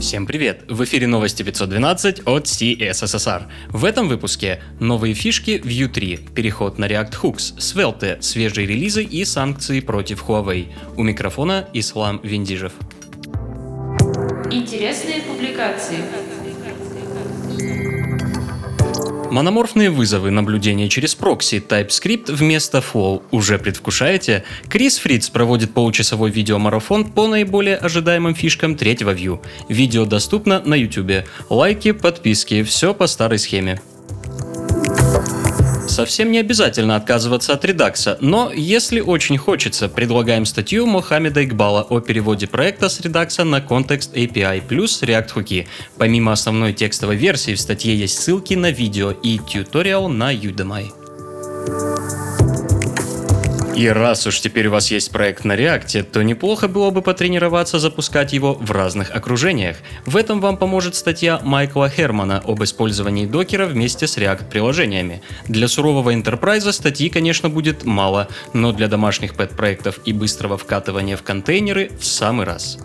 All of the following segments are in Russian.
Всем привет! В эфире новости 512 от CSSR. В этом выпуске новые фишки в U3, переход на React Hooks, Svelte, свежие релизы и санкции против Huawei. У микрофона Ислам Виндижев. Интересные публикации. Мономорфные вызовы наблюдения через прокси TypeScript вместо Flow уже предвкушаете? Крис Фриц проводит получасовой видеомарафон по наиболее ожидаемым фишкам третьего View. Видео доступно на YouTube. Лайки, подписки, все по старой схеме. Совсем не обязательно отказываться от редакса, но если очень хочется, предлагаем статью Мохаммеда Игбала о переводе проекта с редакса на контекст API плюс React Hooky. Помимо основной текстовой версии в статье есть ссылки на видео и тьюториал на Udemy. И раз уж теперь у вас есть проект на React, то неплохо было бы потренироваться запускать его в разных окружениях. В этом вам поможет статья Майкла Хермана об использовании докера вместе с React-приложениями. Для сурового enterprise статьи, конечно, будет мало, но для домашних пэт-проектов и быстрого вкатывания в контейнеры в самый раз.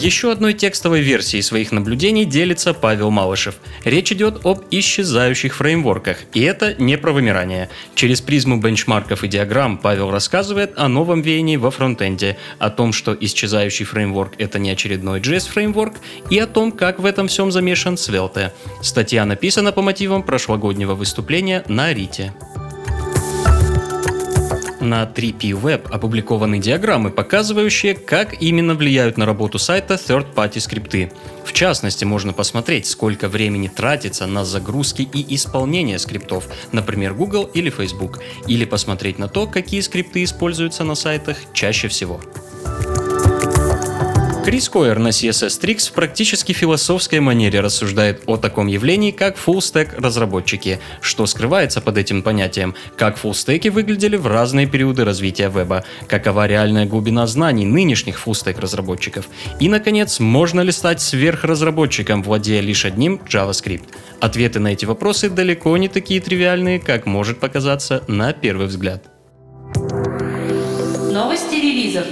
Еще одной текстовой версией своих наблюдений делится Павел Малышев. Речь идет об исчезающих фреймворках, и это не про вымирание. Через призму бенчмарков и диаграмм Павел рассказывает о новом веянии во фронтенде, о том, что исчезающий фреймворк — это не очередной JS-фреймворк, и о том, как в этом всем замешан Svelte. Статья написана по мотивам прошлогоднего выступления на Рите. На 3P Web опубликованы диаграммы, показывающие, как именно влияют на работу сайта third-party скрипты. В частности, можно посмотреть, сколько времени тратится на загрузки и исполнение скриптов, например, Google или Facebook, или посмотреть на то, какие скрипты используются на сайтах чаще всего. Крис Койер на CSS Tricks в практически философской манере рассуждает о таком явлении, как full-stack разработчики, что скрывается под этим понятием, как фуллстеки выглядели в разные периоды развития веба, какова реальная глубина знаний нынешних full-stack разработчиков, и, наконец, можно ли стать сверхразработчиком, владея лишь одним JavaScript. Ответы на эти вопросы далеко не такие тривиальные, как может показаться на первый взгляд. Новости релизов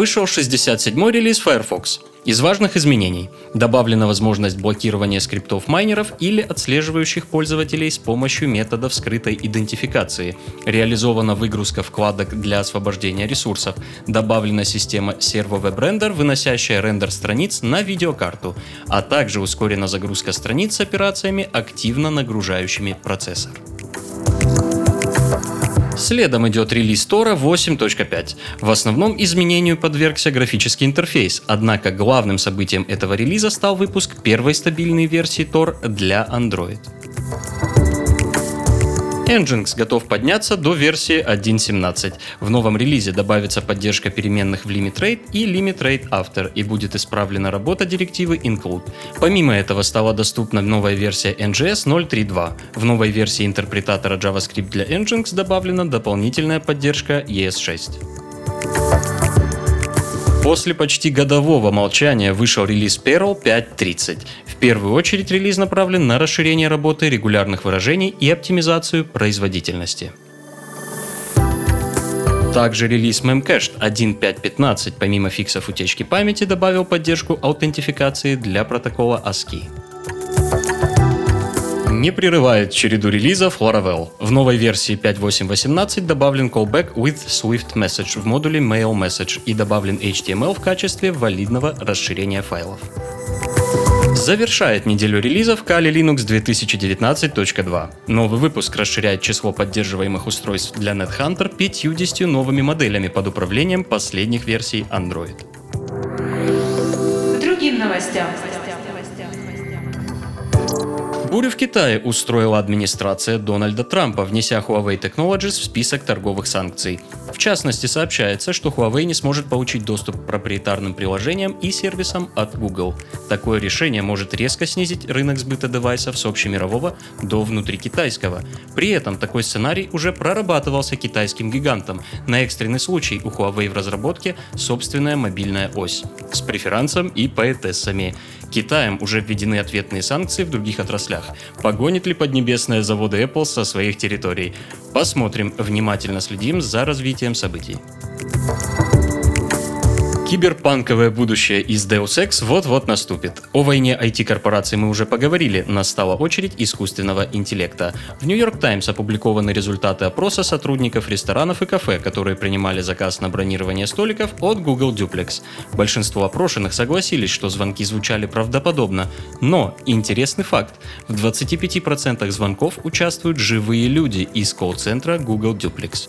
вышел 67-й релиз Firefox. Из важных изменений добавлена возможность блокирования скриптов майнеров или отслеживающих пользователей с помощью методов скрытой идентификации. Реализована выгрузка вкладок для освобождения ресурсов. Добавлена система Servo Web Render, выносящая рендер страниц на видеокарту, а также ускорена загрузка страниц с операциями, активно нагружающими процессор. Следом идет релиз Тора 8.5. В основном изменению подвергся графический интерфейс, однако главным событием этого релиза стал выпуск первой стабильной версии Tor для Android. Nginx готов подняться до версии 1.17. В новом релизе добавится поддержка переменных в Limit Rate и Limit Rate After и будет исправлена работа директивы include. Помимо этого стала доступна новая версия NGS 0.3.2. В новой версии интерпретатора JavaScript для Nginx добавлена дополнительная поддержка ES6. После почти годового молчания вышел релиз Perl 5.30. В первую очередь релиз направлен на расширение работы регулярных выражений и оптимизацию производительности. Также релиз Memcached 1.5.15 помимо фиксов утечки памяти добавил поддержку аутентификации для протокола ASCII не прерывает череду релизов Laravel. В новой версии 5.8.18 добавлен callback with Swift Message в модуле Mail Message и добавлен HTML в качестве валидного расширения файлов. Завершает неделю релизов Kali Linux 2019.2. Новый выпуск расширяет число поддерживаемых устройств для NetHunter 50 новыми моделями под управлением последних версий Android. Другим новостям. Бурю в Китае устроила администрация Дональда Трампа, внеся Huawei Technologies в список торговых санкций. В частности, сообщается, что Huawei не сможет получить доступ к проприетарным приложениям и сервисам от Google. Такое решение может резко снизить рынок сбыта девайсов с общемирового до внутрикитайского. При этом такой сценарий уже прорабатывался китайским гигантом. На экстренный случай у Huawei в разработке собственная мобильная ось с преферансом и поэтессами. Китаем уже введены ответные санкции в других отраслях. Погонит ли Поднебесная заводы Apple со своих территорий? Посмотрим, внимательно следим за развитием событий. Киберпанковое будущее из Deus Ex вот-вот наступит. О войне IT-корпораций мы уже поговорили, настала очередь искусственного интеллекта. В New York Times опубликованы результаты опроса сотрудников ресторанов и кафе, которые принимали заказ на бронирование столиков от Google Duplex. Большинство опрошенных согласились, что звонки звучали правдоподобно. Но интересный факт. В 25% звонков участвуют живые люди из колл-центра Google Duplex.